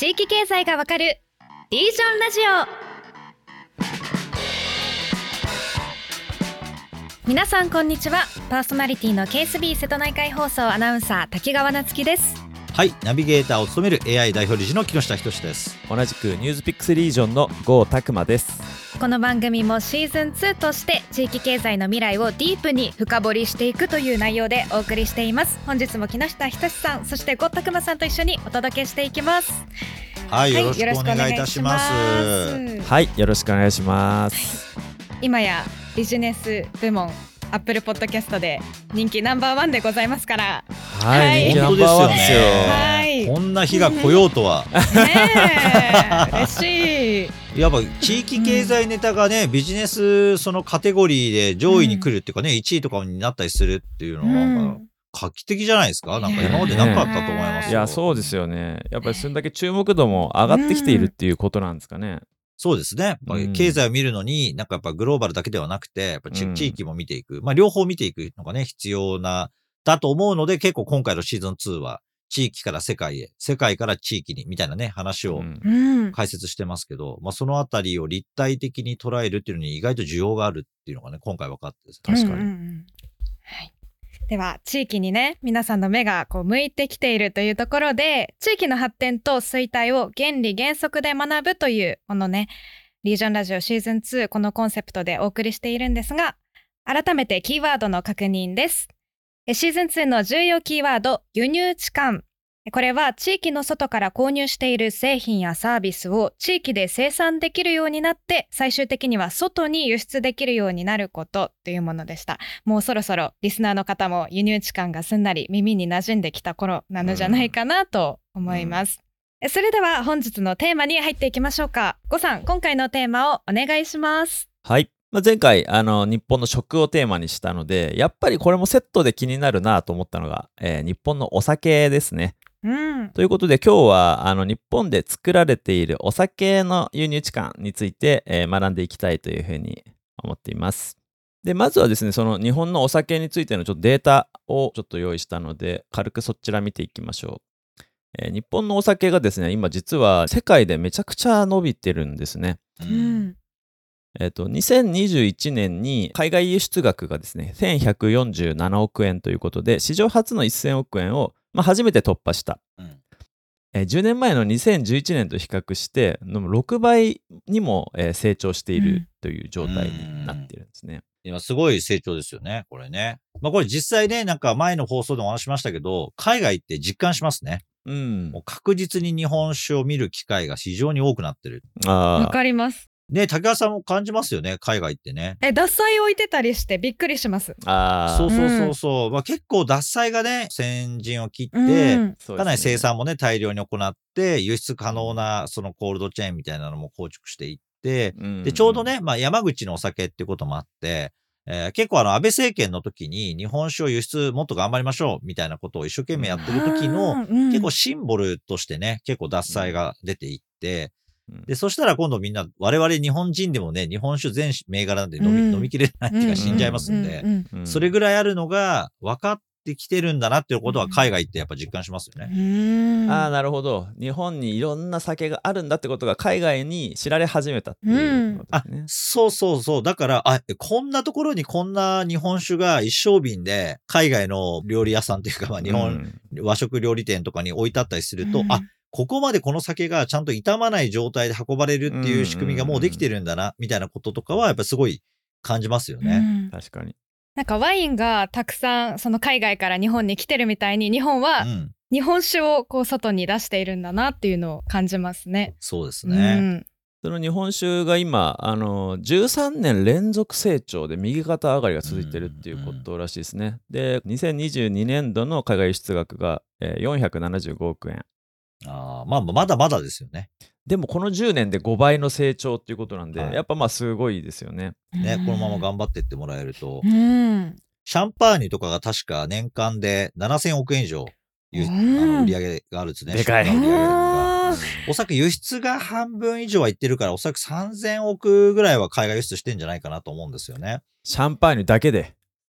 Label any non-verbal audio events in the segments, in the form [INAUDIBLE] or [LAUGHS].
地域経済がわかるリージョンラジオ。皆さんこんにちは。パーソナリティの KSB 瀬戸内海放送アナウンサー滝川夏樹です。はいナビゲーターを務める AI 代表理事の木下仁です。同じくニュースピックスリージョンの郷拓磨です。この番組もシーズン2として地域経済の未来をディープに深掘りしていくという内容でお送りしています。本日も木下仁さんそして郷拓磨さんと一緒にお届けしていきます。はい、よろしくお願いいたします。はいよろしくお願いします、今やビジネス部門アップルポッドキャストで人気ナンバーワンでございますから。はい、はい。人気ナンバーワンですよ。本当ですよねはい。こんな日が来ようとは、ねえ。嬉しい。[LAUGHS] やっぱ地域経済ネタがね、ビジネスそのカテゴリーで上位に来るっていうかね、1位とかになったりするっていうのはなんか画期的じゃないですか？なんか今までなかったと思いますよ。いやそうですよね。やっぱりそれだけ注目度も上がってきているっていうことなんですかね、そうですね。やっぱりうん。経済を見るのに、なんかやっぱグローバルだけではなくて、やっぱ地域も見ていく。まあ両方見ていくのがね、必要な、だと思うので、結構今回のシーズン2は、地域から世界へ、世界から地域に、みたいなね、話をうん。うん。解説してますけど、まあそのあたりを立体的に捉えるっていうのに意外と需要があるっていうのがね、今回分かってですね。確かに。うんうんうん。はいでは地域にね皆さんの目がこう向いてきているというところで地域の発展と衰退を原理原則で学ぶというこのねリージョンラジオシーズン2このコンセプトでお送りしているんですが改めてキーワードの確認です。シーズン2の重要キーワード輸入置換これは地域の外から購入している製品やサービスを地域で生産できるようになって最終的には外に輸出できるようになることというものでした。もうそろそろリスナーの方も輸入置換がすんなり耳に馴染んできた頃なのじゃないかなと思います、えそれでは本日のテーマに入っていきましょうか。ごさん今回のテーマをお願いします。はい、まあ、前回あの日本の食をテーマにしたのでやっぱりこれもセットで気になるなと思ったのが、えー日本のお酒ですねうんということで今日はあの日本で作られているお酒の輸入置換について、えー学んでいきたいというふうに思っています。でまずはですねその日本のお酒についてのちょっとデータをちょっと用意したので軽くそちら見ていきましょう。えー日本のお酒がですね今実は世界でめちゃくちゃ伸びてるんですね。ううんんえっと2021年に海外輸出額がですね1147億円ということで史上初の1000億円を、まあ、初めて突破した。うんえー10年前の2011年と比較しての6倍にも、えー成長していうんるという状態になっているんですね。今すごい成長ですよね、これね。まあこれ実際ね、なんか前の放送でもお話ししましたけど、海外って実感しますね。うんもう。確実に日本酒を見る機会が非常に多くなってる。わあかりますね、竹川さんも感じますよね、海外ってね。え獺祭置いてたりしてびっくりしますあ。ああ。そうそうそうそう。まあ結構脱菜がね、先陣を切って、うんかなり生産もね、大量に行って、輸出可能なそのコールドチェーンみたいなのも構築していって、うんで、ちょうどね、まあ山口のお酒ってこともあって、えー結構あの安倍政権の時に日本酒を輸出もっと頑張りましょうみたいなことを一生懸命やってる時の、結構シンボルとしてね、結構脱菜が出ていって、うんで、そしたら今度みんな、我々日本人でもね、日本酒全銘柄なんで飲み,、うん。飲みきれないっていうか死んじゃいますんで、うううんそれぐらいあるのが分かってきてるんだなっていうことは海外ってやっぱ実感しますよね。うんうん。ああなるほど。日本にいろんな酒があるんだってことが海外に知られ始めたっていうことあですね。、そうそうそう。だから、あ、こんなところにこんな日本酒が一升瓶で、海外の料理屋さんっていうか、まあ日本、和食料理店とかに置いてあったりすると、うん。あ、ここまでこの酒がちゃんと傷まない状態で運ばれるっていう仕組みがもうできてるんだな、みたいなこととかは、やっぱすごい感じますようね。ん確かに。なんかワインがたくさんその海外から日本に来てるみたいに日本うはん。日本酒をこう外に出しているんだなっていうのを感じますね。そうですうね。んその日本酒が今あの13年連続成長で右肩上がりが続いてるっていうことらしいですね。で2022年度の海外輸出額が、えー475億円。あーまあ、まだまだですよね。でもこの10年で5倍の成長っていうことなんで、はいやっぱまあすごいですよね。ね、このまま頑張ってってもらえるとう、んシャンパーニュとかが確か年間で7000億円以上、ゆうんあの売り上げがあるんですね。でかい出荷の売り上げがあお酒輸出が半分以上はいってるから、おそらく3000億ぐらいは海外輸出してんじゃないかなと思うんですよね。シャンパーニュだけで。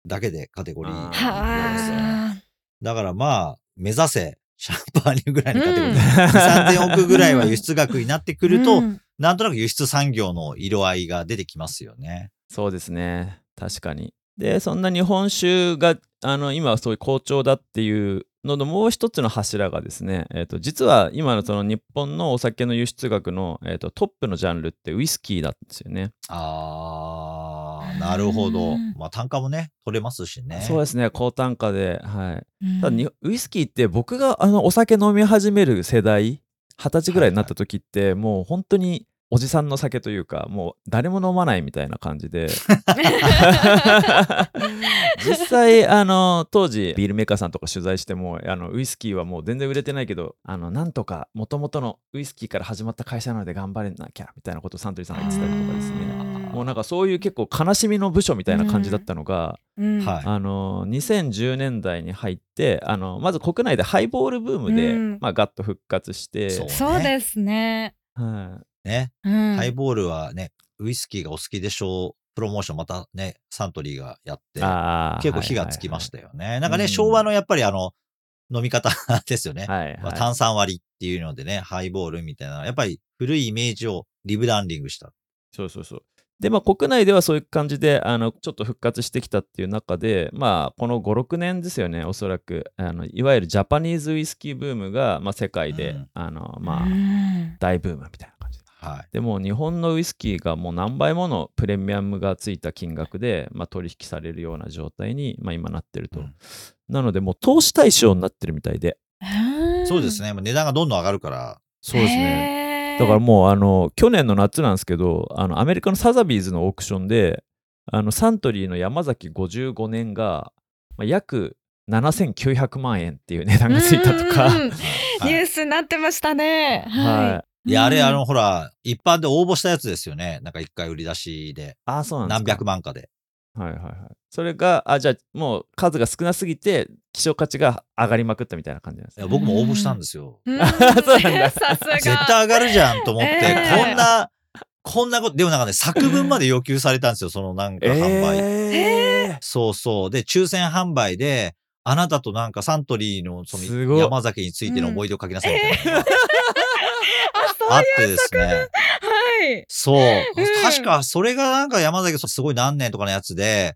だけでカテゴリーあーですよね。はだからまあ、目指せ、シャンパーニュぐらいのカテゴリー。3000億ぐらいは輸出額になってくると、うんなんとなく輸出産業の色合いが出てきますよね。そうですね確かにでそんな日本酒があの今はそういう好調だっていうののもう一つの柱がですね、えー、と実は今のその日本のお酒の輸出額の、えー、とトップのジャンルってウイスキーなんですよね。あー、なるほど。うん。まあ単価もね、取れますしね。そうですね。高単価で。はい。うん。ただにウイスキーって僕があのお酒飲み始める世代二十歳ぐらいになった時って、もう本当におじさんの酒というかもう誰も飲まないみたいな感じで。[LAUGHS] 実際あの当時ビールメーカーさんとか取材してもあのウイスキーはもう全然売れてないけどあのなんとかもともとのウイスキーから始まった会社なので頑張れなきゃみたいなことをサントリーさんが言ってたりとかですねもうなんかそういう結構悲しみの部署みたいな感じだったのが、うんはいあの2010年代に入ってあのまず国内でハイボールブームで、うんまあ、ガッと復活してそうそうですね。はいね。うんハイボールはね、ウイスキーがお好きでしょう。プロモーションまたね、サントリーがやって、結構火がつきましたよね。なんかね、うん昭和のやっぱりあの、飲み方ですよね。はいはい、まあ、炭酸割りっていうのでね、ハイボールみたいな、やっぱり古いイメージをリブランディングした。そうそうそう。で、まあ、国内ではそういう感じで、あの、ちょっと復活してきたっていう中で、まあ、この5、6年ですよね、おそらく。あの、いわゆるジャパニーズウイスキーブームが、まあ、世界で、うんあの、まあ、うん大ブームみたいな感じで。はい。でも、日本のウイスキーがもう何倍ものプレミアムがついた金額で、まあ、取引されるような状態に、まあ、今なってると。うんなので、もう投資対象になってるみたいで。そうですね。値段がどんどん上がるから。そうですね。ねだからもうあの去年の夏なんですけどあのアメリカのサザビーズのオークションであのサントリーの山崎55年が、まあ、約7900万円っていう値段がついたとか、[LAUGHS] ニュースになってましたね。ははいいや、あれ、うんあの、ほら、一般で応募したやつですよね。なんか一回売り出しで。ああそうなんです何か百万かで。はいはいはい。それがあじゃあもう数が少なすぎて希少価値が上がりまくったみたいな感じなんですね。いや僕も応募したんですよ。うん。そうなん。ださすが。絶対上がるじゃんと思って、えーこんな、こんなこと、でもなんかね、作文まで要求されたんですよ、そのなんか販売。えそうそう。で、抽選販売で、あなたとなんかサントリーのその山崎についての思い出を書きなさいみたいな [LAUGHS] あってですね。はい。そう。[LAUGHS] ん。確か、それがなんか山崎すごい何年とかのやつで、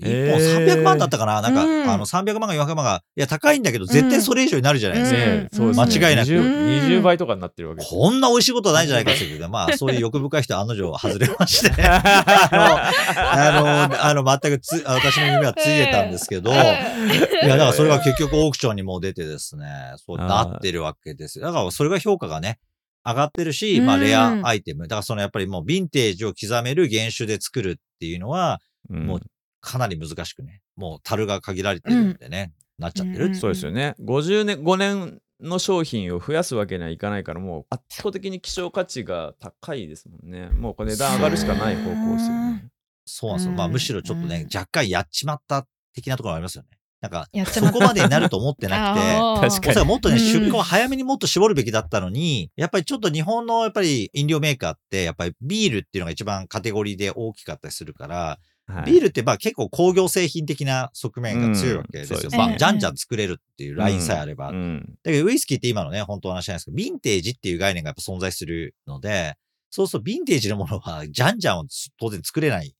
一え本ー300万だったかな？なんか、うんあの300万か400万が、いや、高いんだけど、絶対それ以上になるじゃないですか。ねうん。そうですね。間違いなく。20, 20倍とかになってるわけです。こんな美味しいことはないんじゃないかっていうけど、まあ、[LAUGHS] そういう欲深い人は案の定外れまして、[LAUGHS] あの、あの、あの、全くつ、私の夢はついてたんですけど、いや、だからそれが結局オークションにも出てですね、そうなってるわけです。よ。だからそれが評価がね、上がってるし、まあ、うんレアアイテム。だからそのやっぱりもうヴィンテージを刻める原種で作るっていうのは、うんもうかなり難しくね、もう樽が限られてるんでね、なっちゃってるそうですよね。50年、5年の商品を増やすわけにはいかないから、もう圧倒的に希少価値が高いですもんね。もうこれ値段上がるしかない方向ですよね。そうなんですよ。うんまあ、むしろちょっとね、うん若干やっちまった的なところもありますよね。なんか、そこまでになると思ってなくて、[LAUGHS] 確かに。もっとね、うん。出荷を早めにもっと絞るべきだったのに、やっぱりちょっと日本のやっぱり飲料メーカーって、やっぱりビールっていうのが一番カテゴリーで大きかったりするから、はい。ビールってまあ結構工業製品的な側面が強いわけですよ。うんまあ、じゃん。じゃん作れるっていうラインさえあれば。うん。だけどウイスキーって今のね、本当の話じゃないですけど、ヴィンテージっていう概念がやっぱ存在するので、そうするとヴィンテージのものは、じゃんじゃんを当然作れない。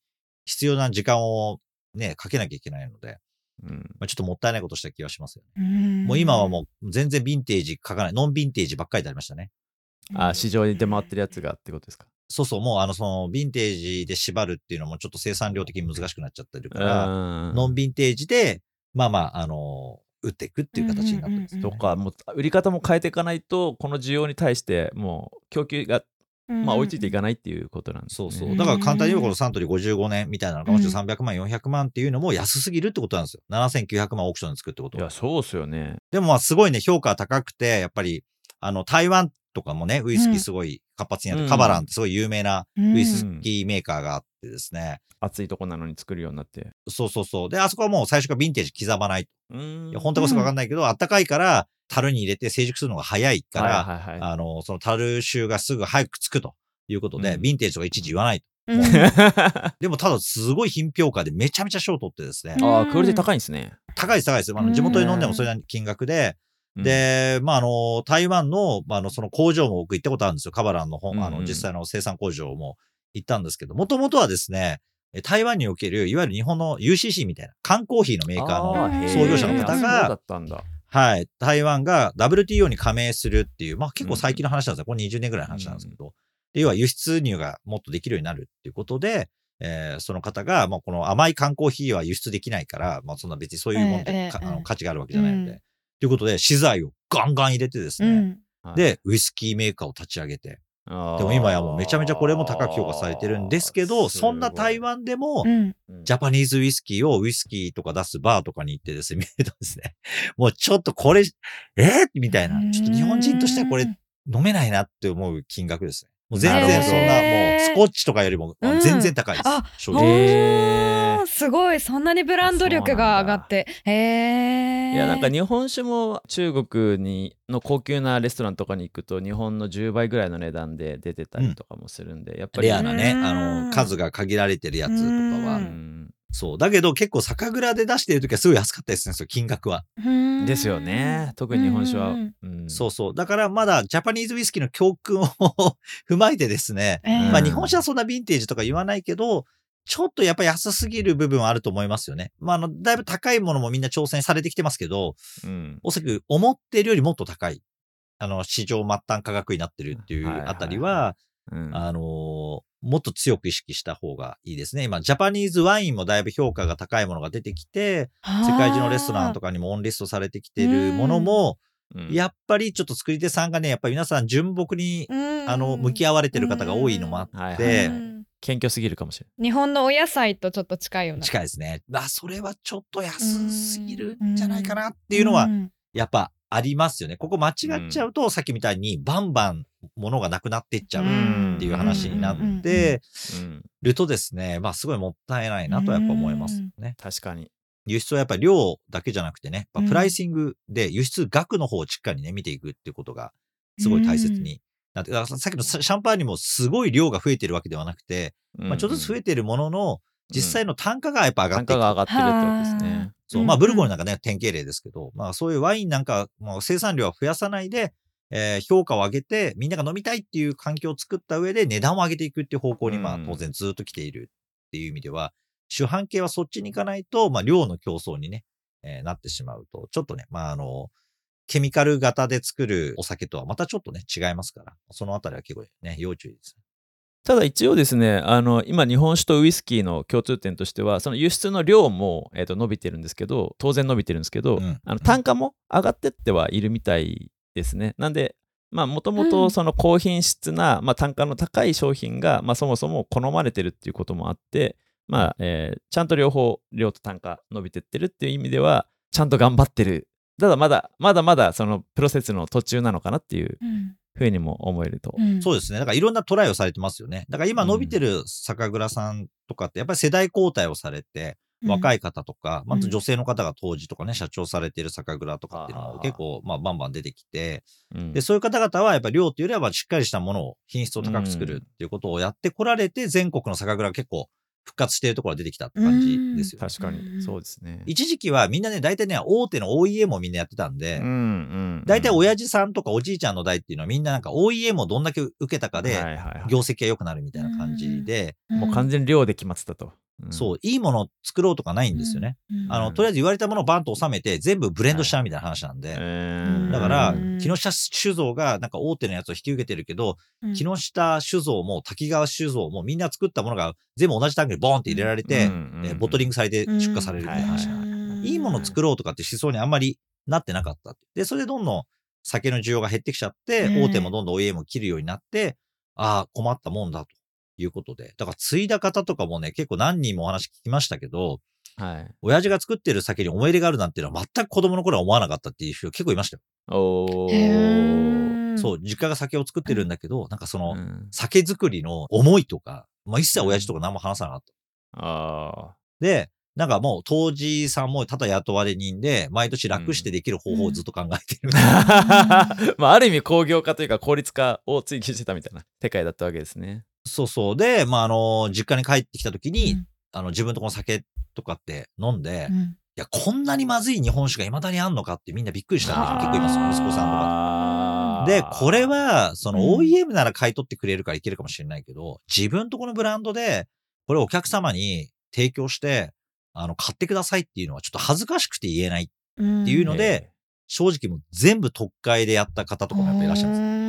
必要な時間をね、かけなきゃいけないので、うんまあ、ちょっともったいないことした気がしますよね。うんもう今はもう全然ヴィンテージ書かない、ノンヴィンテージばっかりでありましたね。あ、市場に出回ってるやつがってことですか？そうそう、もうあの、その、ヴィンテージで縛るっていうのもちょっと生産量的に難しくなっちゃってるから、ノノンヴィンテージで、まあまあ、あの、打っていくっていう形になってるんですよ、うんうんとか、もう売り方も変えていかないと、この需要に対して、もう供給が、まあ、追いついていかないっていうことなんですね。そうそう。だから簡単に言えばこのサントリー55年みたいなのが、もちろん300万、400万っていうのも安すぎるってことなんですよ。7900万オークションで作るってことはいや、。そうっすよね。でもまあすごいね、評価高くて、やっぱり、あの、台湾とかもね、ウイスキーすごい活発にやって、うんカバランってすごい有名なうんウイスキーメーカーがあってですね。暑いとこなのに作るようになって。そうそうそう。で、あそこはもう最初からヴィンテージ刻まない。うーんいや本当かそうかわかんないけど、あったかいから、樽に入れて成熟するのが早いから、はいはいはいあの、その樽臭がすぐ早くつくということで、うんヴィンテージとかいちいち言わない。うん [LAUGHS] でもただすごい品評価でめちゃめちゃ賞取ってですね。うんああ、クオリティ高いんですね。高いです高いです。あのうん地元で飲んでもそれなりに金額で、うん、で、まあ、あの、台湾の、まあ、あの、その工場も僕行ったことあるんですよ。カバランの本、あの、実際の生産工場も行ったんですけど、もともとはですね、え台湾における、いわゆる日本の UCC みたいな、缶コーヒーのメーカーの創業者の方が。はい。台湾が WTO に加盟するっていう、まあ結構最近の話なんですよ。これ20年ぐらいの話なんですけど。で要は輸出入がもっとできるようになるっていうことで、えーその方が、まあこの甘い缶コーヒーは輸出できないから、まあそんな別にそういうもんで、ええええかあの価値があるわけじゃないので。うんということで、資材をガンガン入れてですね、うん。はい、で、ウイスキーメーカーを立ち上げて、でも今やもうめちゃめちゃこれも高く評価されてるんですけど、そんな台、湾でもジャパニーズウイスキーをウイスキーとか出すバーとかに行ってですね、見るとですね、もうちょっとこれ、えー？みたいな。ちょっと日本人としてはこれ飲めないなって思う金額ですね。もう全然そんな、もうスコッチとかよりもうん全然高いです。あ正直。すごいそんなにブランド力が上がって。へえいやなんか日本酒も中国にの高級なレストランとかに行くと日本の10倍ぐらいの値段で出てたりとかもするんで、やっぱりレアなね、うん。あの、数が限られてるやつとかうは。う。ん。そう。だけど結構酒蔵で出してる時はすごい安かったですね、その金額は。うん。ですよね。特に日本酒は、うんうんそうそう。だからまだジャパニーズウイスキーの教訓を踏まえてですね、えーまあ日本酒はそん。なヴィンテージとか言わないけど、ちょっとやっぱ安すぎる部分はあると思いますよね。まああの、だいぶ高いものもみんな挑戦されてきてますけど、うん。おそらく思ってるよりもっと高い。あの、市場末端価格になってるっていうあたりは、うん。あのーもっと強く意識した方がいいですね。今、ジャパニーズワインもだいぶ評価が高いものが出てきて、世界中のレストランとかかにもオンリストされてきてるものも、うん。やっぱりちょっと作り手さんがね、やっぱり皆さん純朴に、あの、向き合われてる方が多いのもあって、はいはいはい謙虚すぎるかもしれ日本のお野菜とちょっと近いような。近いですね。あ、それはちょっと安すぎるんじゃないかなっていうのはう、んやっぱありますよね。ここ間違っちゃうと、さっきみたいにバンバン物がなくなっていっちゃうっていう話になうんってうんるとですね、まあすごいもったいないなとやっぱ思いますよね。確かに。輸出はやっぱり量だけじゃなくてね、プライシングで輸出額の方をしっかりね、見ていくっていうことがすごい大切になって、だからさっきのシャンパーニュもすごい量が増えてるわけではなくて、まあちょっとずつ増えてるものの、実際の単価がやっぱ上がっていく。単価が上がってるってことですね。そう、うんまあ、ブルゴーニュなんかね、典型例ですけど、まあ、そういうワインなんか、もう生産量は増やさないで、えー評価を上げて、みんなが飲みたいっていう環境を作った上で、値段を上げていくっていう方向に、まあう、ん。当然ずっと来ているっていう意味では、主販系はそっちに行かないと、まあ、量の競争にね、えーなってしまうと、ちょっとね、まあ、あの、ケミカル型で作るお酒とはまたちょっとね、違いますから、そのあたりは結構ね、要注意です。ただ一応ですねあの今日本酒とウイスキーの共通点としてはその輸出の量も、えー、と伸びてるんですけど当然伸びてるんですけど、うん。あの単価も上がってってはいるみたいですね。なんでまあもともうん。とその高品質な、まあ、単価の高い商品が、まあ、そもそも好まれてるっていうこともあってまあ、えーちゃんと両方量と単価伸びてってるっていう意味ではちゃんと頑張ってるただまだまだまだそのプロセスの途中なのかなっていううん。ふうにも思えると、うん。そうですね。だからいろんなトライをされてますよね。だから今伸びてる酒蔵さんとかって、やっぱり世代交代をされて、若い方とか、まず女性の方が当時とかね、社長されてる酒蔵とかっていうのあー。も結構、まあ、バンバン出てきて、うん。で、そういう方々はやっぱり量っていうよりは、しっかりしたものを、品質を高く作るっていうことをやってこられて、全国の酒蔵が結構復活しているところが出てきたって感じですよね。確かに。そうですね。一時期はみんなね、大体ね、大手の OEM をみんなやってたんで、うんうん大体親父さんとかおじいちゃんの代っていうのはみんななんか OEM をどんだけ受けたかで、業績が良くなるみたいな感じで、もう完全に量で決まってたと。うん。そう、いいものを作ろうとかないんですよね。うん。あの、とりあえず言われたものをバンと収めて、全部ブレンドしちゃうみたいな話なんで。えーだからうん、木下酒造がなんか大手のやつを引き受けてるけど、うん。木下酒造も滝川酒造もみんな作ったものが全部同じタンクにボーンって入れられて、うん。えーボトリングされて出荷されるみたいな。話なん。でうんいいものを作ろうとかって思想にあんまりなってなかった。で、それでどんどん酒の需要が減ってきちゃって、うん大手もどんどん OEM を切るようになって、ああ、困ったもんだということで。だから、継いだ方とかもね、結構何人もお話聞きましたけど、はい。親父が作ってる酒に思い入れがあるなんていうのは全く子供の頃は思わなかったっていう人結構いましたよ。おへー。ーそう、実家が酒を作ってるんだけど、なんかその、うん酒造りの思いとか、まあ一切親父とか何も話さなかった。あで、なんかもう当時さんもただ雇われ人で、毎年楽してできる方法をずっと考えてる。あ。[LAUGHS] まあ、ある意味工業化というか効率化を追求してたみたいな世界だったわけですね。そうそう。で、まあ、あの、実家に帰ってきた時に、うんあの、自分とこの酒とかって飲んで、うんや、こんなにまずい日本酒が未だにあんのかってみんなびっくりした人結構います、息子さんとか。で、これ、は、そのうん OEM なら買い取ってくれるからいけるかもしれないけど、自分とこのブランドで、これをお客様に提供して、あの、買ってくださいっていうのはちょっと恥ずかしくて言えない。っていうので正直もう全部特会でやった方とかもやっぱいらっしゃるんです。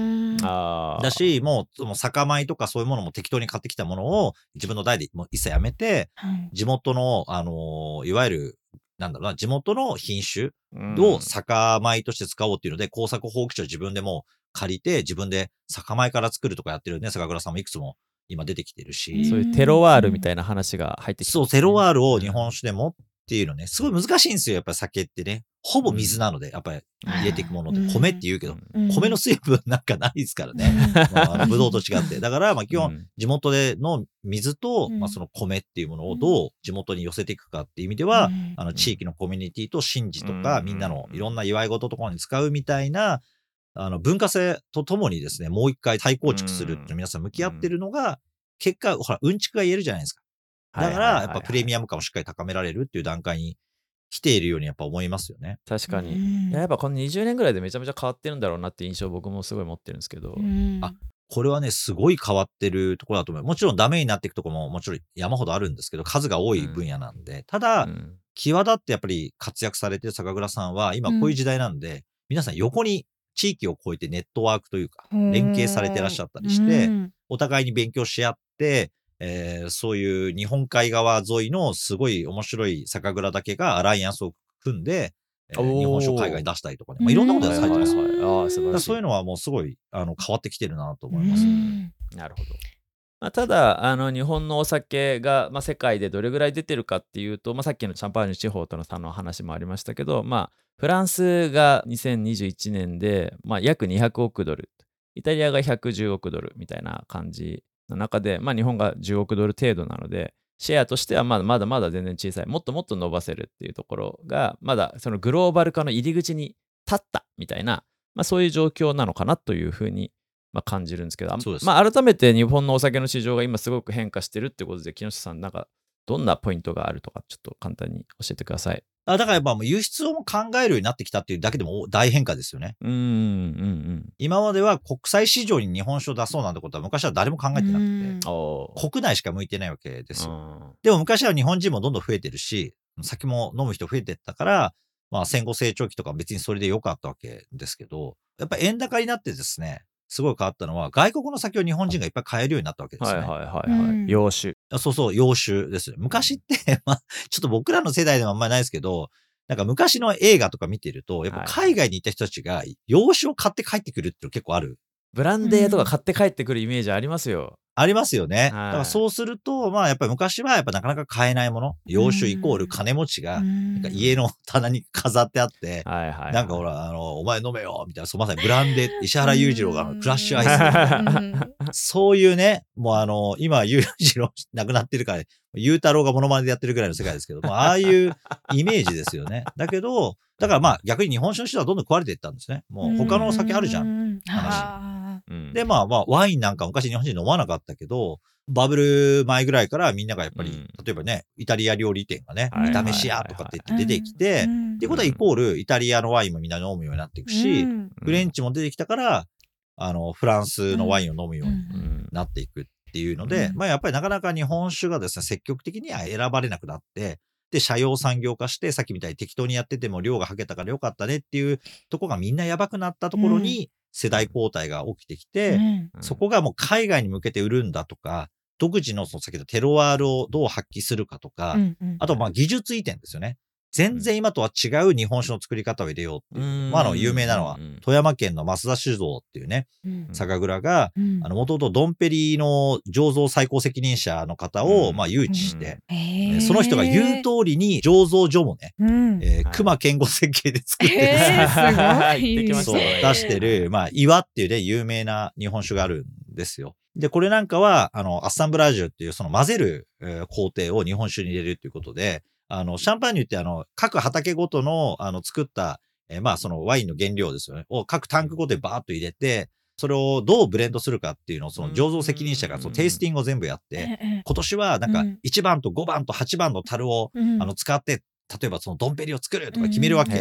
だし、もう、もう酒米とかそういうものも適当に買ってきたものを自分の代でもう一切やめて、地元の、あのーいわゆる、なんだろうな、地元の品種を酒米として使おうっていうので、工作放棄地を自分でもう借りて、自分で酒米から作るとかやってるね、酒蔵さんもいくつも今出てきてるし、そういうテロワールみたいな話が入ってきて、そう、テロワールを日本酒でもっていうのね、すごい難しいんですよ、やっぱり酒ってね。ほぼ水なので、やっぱり入れていくもので、うん。米って言うけど、うん。米の水分なんかないですからね。[LAUGHS] まあ、あのブドウと違って。だから、まあ基本、うん。地元での水と、うん。まあその米っていうものをどう地元に寄せていくかっていう意味では、あの地域のコミュニティと神事とか、うん。みんなのいろんな祝い事とかに使うみたいな、あの文化性とともにですね、もう一回再構築するって皆さん向き合ってるのが、結果、ほら、うんちくが言えるじゃないですか。だから、やっぱプレミアアム感をしっかり高められるっていう段階に来ているようにやっぱ思いますよね。確かに。いややっぱこの20年ぐらいでめちゃめちゃ変わってるんだろうなって印象を僕もすごい持ってるんですけど、あこれはね、すごい変わってるところだと思う。もちろんダメになっていくところももちろん山ほどあるんですけど、数が多い分野なんで。ただ、うん。際立ってやっぱり活躍されてる酒蔵さんは、今こういう時代なんで、皆さん横に地域を超えてネットワークというか、連携されてらっしゃったりして、お互いに勉強し合って、えーそういう日本海側沿いのすごい面白い酒蔵だけがアライアンスを組んで、えー日本酒を海外に出したりとかね。まあ、いろんなことがされてますよ。はい。そういうのはもうすごいあの変わってきてるなと思います。なるほど。まあ、ただあの日本のお酒が、まあ、世界でどれぐらい出てるかっていうと、まあ、さっきのチャンパーニュ地方との差の話もありましたけど、まあ、フランスが2021年で、まあ、約200億ドルイタリアが110億ドルみたいな感じの中で、まあ、日本が10億ドル程度なのでシェアとしてはまだまだまだ全然小さいもっともっと伸ばせるっていうところがまだそのグローバル化の入り口に立ったみたいな、まあ、そういう状況なのかなというふうにまあ、感じるんですけど、まあ、改めて日本のお酒の市場が今すごく変化してるってことで、木下さん、なんかどんなポイントがあるとか、ちょっと簡単に教えてください。あだからやっぱもう輸出をも考えるようになってきたっていうだけでも大変化ですよね。うーん、うん、今までは国際市場に日本酒を出そうなんてことは昔は誰も考えてなくて、国内しか向いてないわけですよ。うんでも昔は日本人もどんどん増えてるし、酒も飲む人増えてったから、まあ戦後成長期とか別にそれで良かったわけですけど、やっぱ円高になってですね、すごい変わったのは、外国の酒を日本人がいっぱい買えるようになったわけですね。はいはいはいはい。うん洋酒。あそうそう、洋酒ですよ。昔って、[LAUGHS] まあ、ちょっと僕らの世代でもあんまりないですけど、なんか昔の映画とか見てると、やっぱ海外に行った人たちが洋酒を買って帰ってくるっていうの結構ある。ブランデーとか買って帰ってくるイメージありますよ。ありますよね。はいだからそうすると、まあやっぱり昔はやっぱなかなか買えないもの、洋酒イコール金持ちが、なんか家の棚に飾ってあって。なんかほら、あの、お前飲めよみたいな、そうまさにブランデー、石原裕次郎がクラッシュアイス。そういうね、もうあの、今、裕次郎亡くなってるから、裕太郎がモノマネでやってるぐらいの世界ですけど、まあ、ああいうイメージですよね。だけど、だからまあ逆に日本酒の人はどんどん壊れていったんですね。もう他のお酒あるじゃん。ん。話うん。で、まあまあ、ワインなんか昔日本人飲まなかったけど、バブル前ぐらいからみんながやっぱり、うん。例えばね、イタリア料理店がね、はい炒めし屋とかって言って出てきて、っていうことはイコールイタリアのワインもみんな飲むようになっていくし、フレンチも出てきたから、あの、フランスのワインを飲むようにうん。なっていくっていうので、うん。まあやっぱりなかなか日本酒がですね、積極的には選ばれなくなって、で、社用産業化して、さっきみたいに適当にやってても量がはけたからよかったねっていうとこがみんなやばくなったところに世代交代が起きてきて、うんそこがもう海外に向けて売るんだとか、独自のその先ほどテロワールをどう発揮するかとか、あとまあ技術移転ですよね。全然今とは違う日本酒の作り方を入れようっていう。うん。まああの有名なのはうん富山県の増田酒造っていうね、酒蔵が、あの、もともとドンペリの醸造最高責任者の方を、うん。まあ、誘致して、その人が言う通りに醸造所もね、うん。え熊健吾設計で作ってる。んですよへー [LAUGHS] すごい。行ってきましたそう、ね出してる、まあ、岩っていうね、有名な日本酒があるんですよ。で、これなんかは、あの、アッサンブラージュっていう、その混ぜる、えー工程を日本酒に入れるっていうことで、あの、シャンパーニュってあの、各畑ごとの、あの、作った、えーまあ、そのワインの原料ですよね。を各タンクごとでバーッと入れて、それをどうブレンドするかっていうのを、その醸造責任者が、そのテイスティングを全部やって、今年はなんかうん。1番と5番と8番の樽を、あの、使って、例えばそのドンペリを作るとか決めるわけ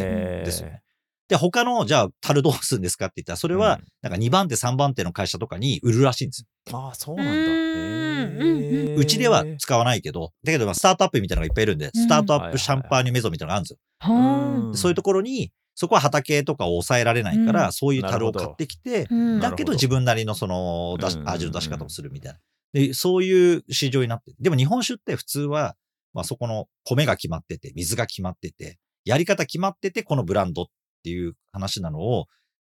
ですよ。ね。で、他の、じゃあ、樽どうするんですかって言ったら、それは、なんか2番手、3番手の会社とかに売るらしいんですよ。ああ、そうなんだ。うちでは使わないけど、だけど、まあスタートアップみたいなのがいっぱいいるんで、スタートアップシャンパーニュメゾンみたいなのがあるんですよ。そういうところに、そこは畑とかを抑えられないから、うん。そういう樽を買ってきて、うん。だけど自分なりのその味の出し方をするみたいな。で、そういう市場になってるでも日本酒って普通は、まあそこの米が決まってて、水が決まってて、やり方決まってて、このブランドっていう話なのを、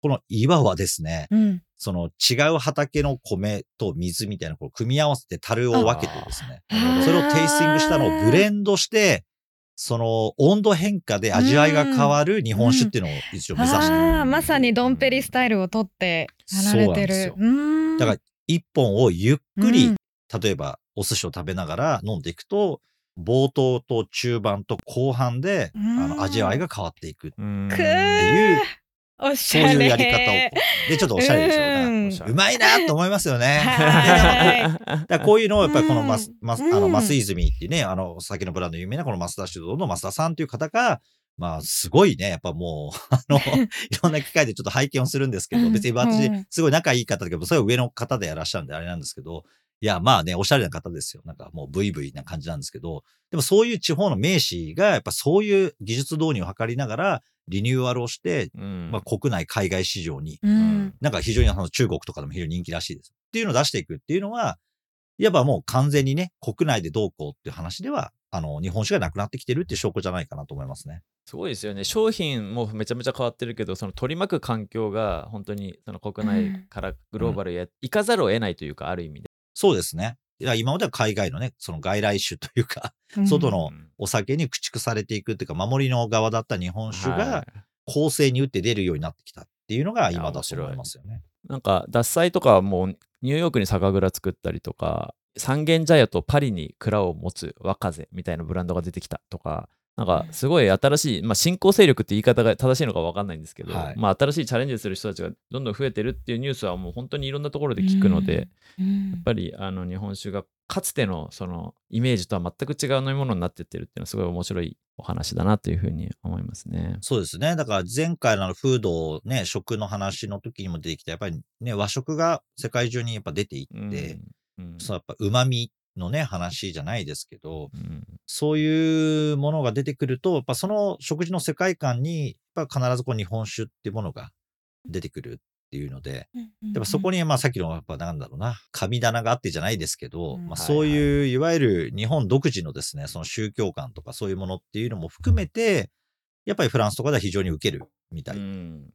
この岩はですね、うん。その違う畑の米と水みたいなのを組み合わせて樽を分けてですね、それをテイスティングしたのをブレンドして、その温度変化で味わいが変わる日本酒っていうのを一応目指してる。あーまさにドンペリスタイルをとってやられてる。そううーん。だから一本をゆっくり、うん。例えばお寿司を食べながら飲んでいくと、冒頭と中盤と後半で、うん。あの味わいが変わっていくっていう、おしそうゃれいうやり方を。で、ちょっとおしゃれでしょ。ううまいなと思いますよね。[LAUGHS] はい。だこういうのをやっぱりこのマス、うん。マス、あの、うん。マスイズミっていうね、あの、先のブランド有名なこのマスダ酒造のマスダさんという方が、まあ、すごいね、やっぱもう、あの、[LAUGHS] いろんな機会でちょっと拝見をするんですけど、うん。別に私うん、すごい仲いい方だけど、それは上の方でやらっしゃるんであれなんですけど、いや、まあね、おしゃれな方ですよ。なんかもうブイブイな感じなんですけど、でもそういう地方の名士が、やっぱそういう技術導入を図りながら、リニューアルをして、うんまあ国内、海外市場にうんなんか非常にあの中国とかでも非常に人気らしいです。っていうのを出していくっていうのは、いわばもう完全にね、国内でどうこうっていう話では、あの、日本酒がなくなってきてるっていう証拠じゃないかなと思いますね。すごいですよね商品もめちゃめちゃ変わってるけどその取り巻く環境が本当にその国内からグローバルへ行かざるを得ないというかある意味で、そうですね。いや今までは海外のね、その外来種というか、外のうんお酒に駆逐されていくっていうか、守りの側だった日本酒はがい公正に打って出るようになってきたっていうのが今だと思いますよね。なんか獺祭とかはもうニューヨークに酒蔵作ったりとか三軒茶屋とパリに蔵を持つ若瀬みたいなブランドが出てきたとかなんかすごい新しい、まあ、新興勢力って言い方が正しいのか分かんないんですけど、はい。まあ、新しいチャレンジする人たちがどんどん増えてるっていうニュースはもう本当にいろんなところで聞くので、うん。やっぱりあの日本酒がかつてのそのイメージとは全く違う飲み物になってってるっていうのはすごい面白いお話だなというふうに思いますね。そうですね。だから前回のフードね、食の話の時にも出てきた、やっぱりね、和食が世界中にやっぱ出ていって、うん。そうやっぱ旨味のね、話じゃないですけど、うんそういうものが出てくると、やっぱその食事の世界観に、やっぱ必ずこう日本酒っていうものが出てくるっていうので、やっぱそこに、まあさっきの、やっぱなんだろうな、神棚があってじゃないですけど、うんまあはいそうい。う、いわゆる日本独自のですね、その宗教観とかそういうものっていうのも含めて、やっぱりフランスとかでは非常に受けるみたい。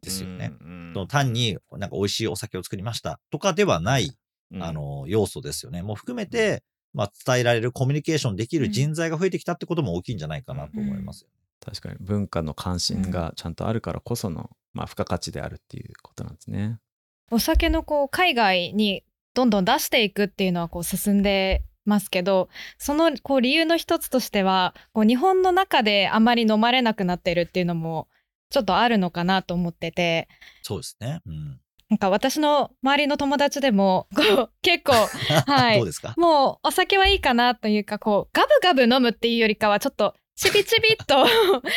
ですよね。うん。その単になんか美味しいお酒を作りましたとかではない、うん。あの、要素ですよね。もう含めて、まあ伝えられるコミュニケーションできる人材が増えてきたってことも大きいんじゃないかなと思いますよ。確かに文化の関心がちゃんとあるからこその、まあ、付加価値であるっていうことなんですね。お酒のこう海外にどんどん出していくっていうのはこう進んでますけどそのこう理由の一つとしてはこう日本の中であまり飲まれなくなってるっていうのもちょっとあるのかなと思っててそうですね。うん。なんか私の周りの友達でもこう結構 [LAUGHS] はい。どうですか？もうお酒はいいかなというかこうガブガブ飲むっていうよりかはちょっとちびちびっと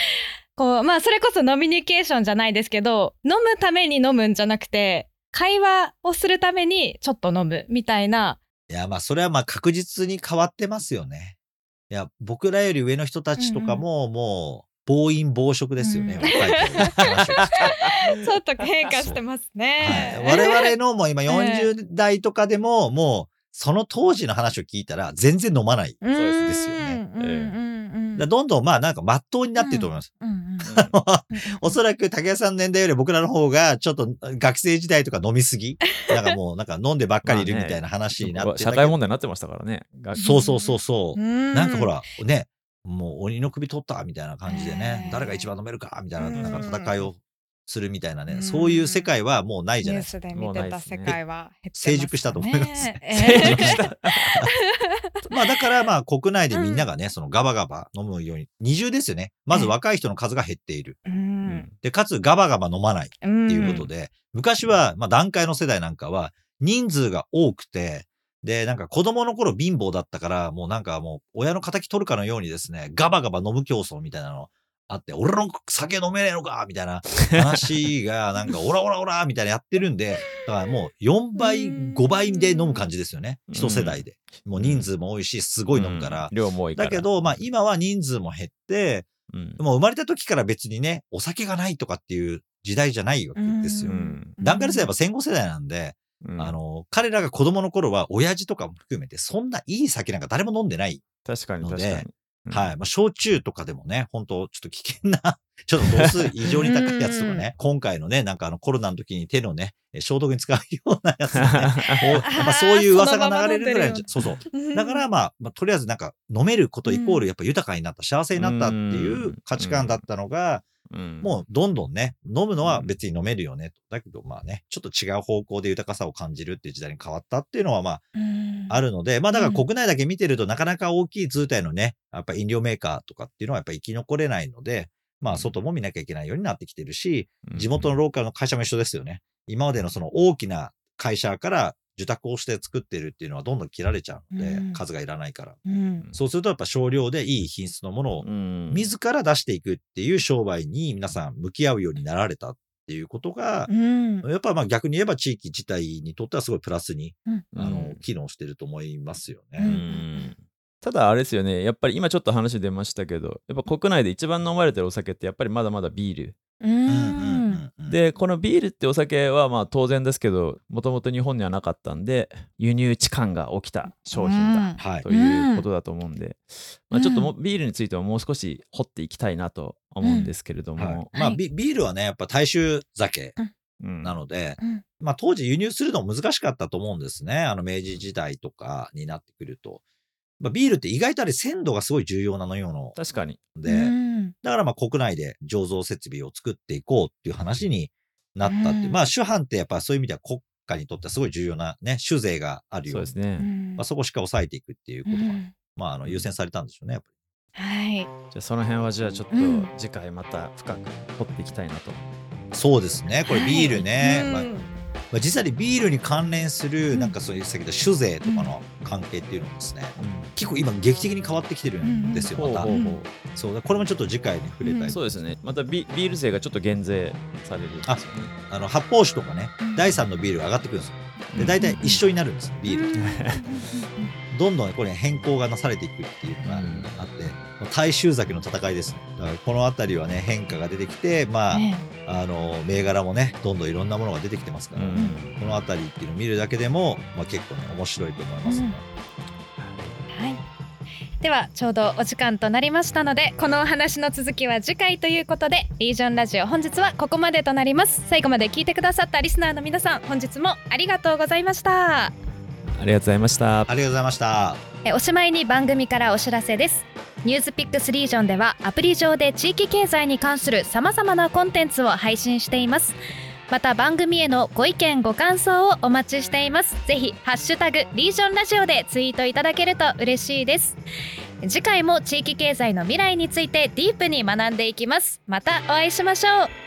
[LAUGHS] こうまあそれこそノミニケーションじゃないですけど飲むために飲むんじゃなくて会話をするためにちょっと飲むみたいな。いや、まあそれはまあ確実に変わってますよね。いや、僕らより上の人たちとかも、もう、暴飲暴食ですよね。うんちょっと変化してますね。はい、我々のもう今 [LAUGHS] 40代とかでも、もう、その当時の話を聞いたら、全然飲まない。うんですよねどんどん、まあなんか、まっとうになってると思います。うんうん [LAUGHS] おそらく竹谷さんの年代より僕らの方が、ちょっと学生時代とか飲みすぎなんかもう、なんか飲んでばっかりいるみたいな話になってたけど社会問題になってましたからね。学そうそうそうそう。うんなんかほら、ね、もう鬼の首取ったみたいな感じでね、えー。誰が一番飲めるかみたいな、うん。なんか戦いをするみたいなね、うん。そういう世界はもうないじニューゃない。ですか。スで見てた世界は [LAUGHS] 成熟したと思いますね。成熟したまあだからまあ国内でみんながね、そのガバガバ飲むように、二重ですよね。まず若い人の数が減っている。で、かつガバガバ飲まないっってていうことで、昔は、まあ段階の世代なんかは、人数が多くて、で、なんか子供の頃貧乏だったから、もうなんかもう親の仇取るかのようにですね、ガバガバ飲む競争みたいなのあって、俺の酒飲めねえのかみたいな話が、なんかオラオラオラみたいなやってるんで、だからもう4倍、うん5倍で飲む感じですよね。うん一世代で。もう人数も多いし、すごい飲むからうん。量も多いから。だけ、ど、まあ今は人数も減って、うん。もう生まれた時から別にね、お酒がないとかっていう時代じゃないわけですよ。うん段階でやっぱ戦後世代なんで、うんあの、彼らが子供の頃は親父とかも含めて、そんないい酒なんか誰も飲んでない。確かに確かに。うんはい。まあ、焼酎とかでもね、本当ちょっと危険な、ちょっと度数異常に高いやつとかね、[LAUGHS] 今回のね、なんかあのコロナの時に手のね、消毒に使うようなやつね、[LAUGHS] まあ、そういう噂が流れるぐらいの、そうそう。だからまあ、まあ、とりあえずなんか飲めることイコールやっぱ豊かになった、幸せになったっていう価値観だったのが、うん。もうどんどんね、飲むのは別に飲めるよね。だけどまあね、ちょっと違う方向で豊かさを感じるっていう時代に変わったっていうのはまああるので、まあだから国内だけ見てるとなかなか大きい図体のね、やっぱ飲料メーカーとかっていうのはやっぱ生き残れないので、まあ外も見なきゃいけないようになってきてるし、地元のローカルの会社も一緒ですよね。今までのその大きな会社から受託をして作ってるっていうのはどんどん切られちゃうので、うん。数がいらないから。うん。そうするとやっぱ少量でいい品質のものをうん。自ら出していくっていう商売に皆さん向き合うようになられたっていうことが、うん。やっぱまあ逆に言えば地域自体にとってはすごいプラスに、うん。あのうん機能してると思いますよね。うん。うん。ただあれですよね。やっぱり今ちょっと話出ましたけどやっぱ国内で一番飲まれてるお酒ってやっぱりまだまだビールでこのビールってお酒はまあ当然ですけどもともと日本にはなかったんで輸入置換が起きた商品だはい。ということだと思うんで、まあ、ちょっともうビールについてはもう少し掘っていきたいなと思うんですけれども、はい。まあビビールはね、やっぱ大衆酒うん。なので、うん。まあ当時輸入するの難しかったと思うんですね。あの明治時代とかになってくると。まあ、ビールって意外とあれ鮮度がすごい重要な飲み物確かに、で、うん。だからまあ国内で醸造設備を作っていこうっていう話になったっていう。うんまあ主犯ってやっぱそういう意味では国家にとってはすごい重要なね、酒税があるように。そうですね、まあ、そこしか抑えていくっていうことが、うん。まああの優先されたんでしょうね、やっぱはい。じゃあその辺はじゃあちょっとうん。次回また深く掘っていきたいなと、り。そうですね。これビールね。まあうん。まあ、実際にビールに関連する、うん。なんかそういう先ほど酒税とかの関係っていうのもですね、うん。結構今劇的に変わってきてるんですよ、また。そうだこれもちょっと次回に触れたい、そうですね。またビビール税がちょっと減税されるんですよね。あの発泡酒とかねうん。第3のビールが上がってくるんですよ。うん。で大体一緒になるんですビール、うん。どんどんこれ変更がなされていくっていうのがあって、大衆酒の戦いですね。だからこの辺りはね変化が出てきてまあ、ねあの銘柄もねどんどんいろんなものが出てきてますから、うんこの辺りっていうのを見るだけでも、まあ、結構ね面白いと思いますね、はい。ではちょうどお時間となりましたのでこのお話の続きは次回ということでリージョンラジオ本日はここまでとなります。最後まで聞いてくださったリスナーの皆さん本日もありがとうございました。ありがとうございました。ありがとうございました。えおしまいに番組からお知らせですニュースピックスリージョンではアプリ上で地域経済に関するさまざまなコンテンツを配信しています。また番組へのご意見ご感想をお待ちしています。ぜひハッシュタグリージョンラジオでツイートいただけると嬉しいです。次回も地域経済の未来についてディープに学んでいきます。またお会いしましょう。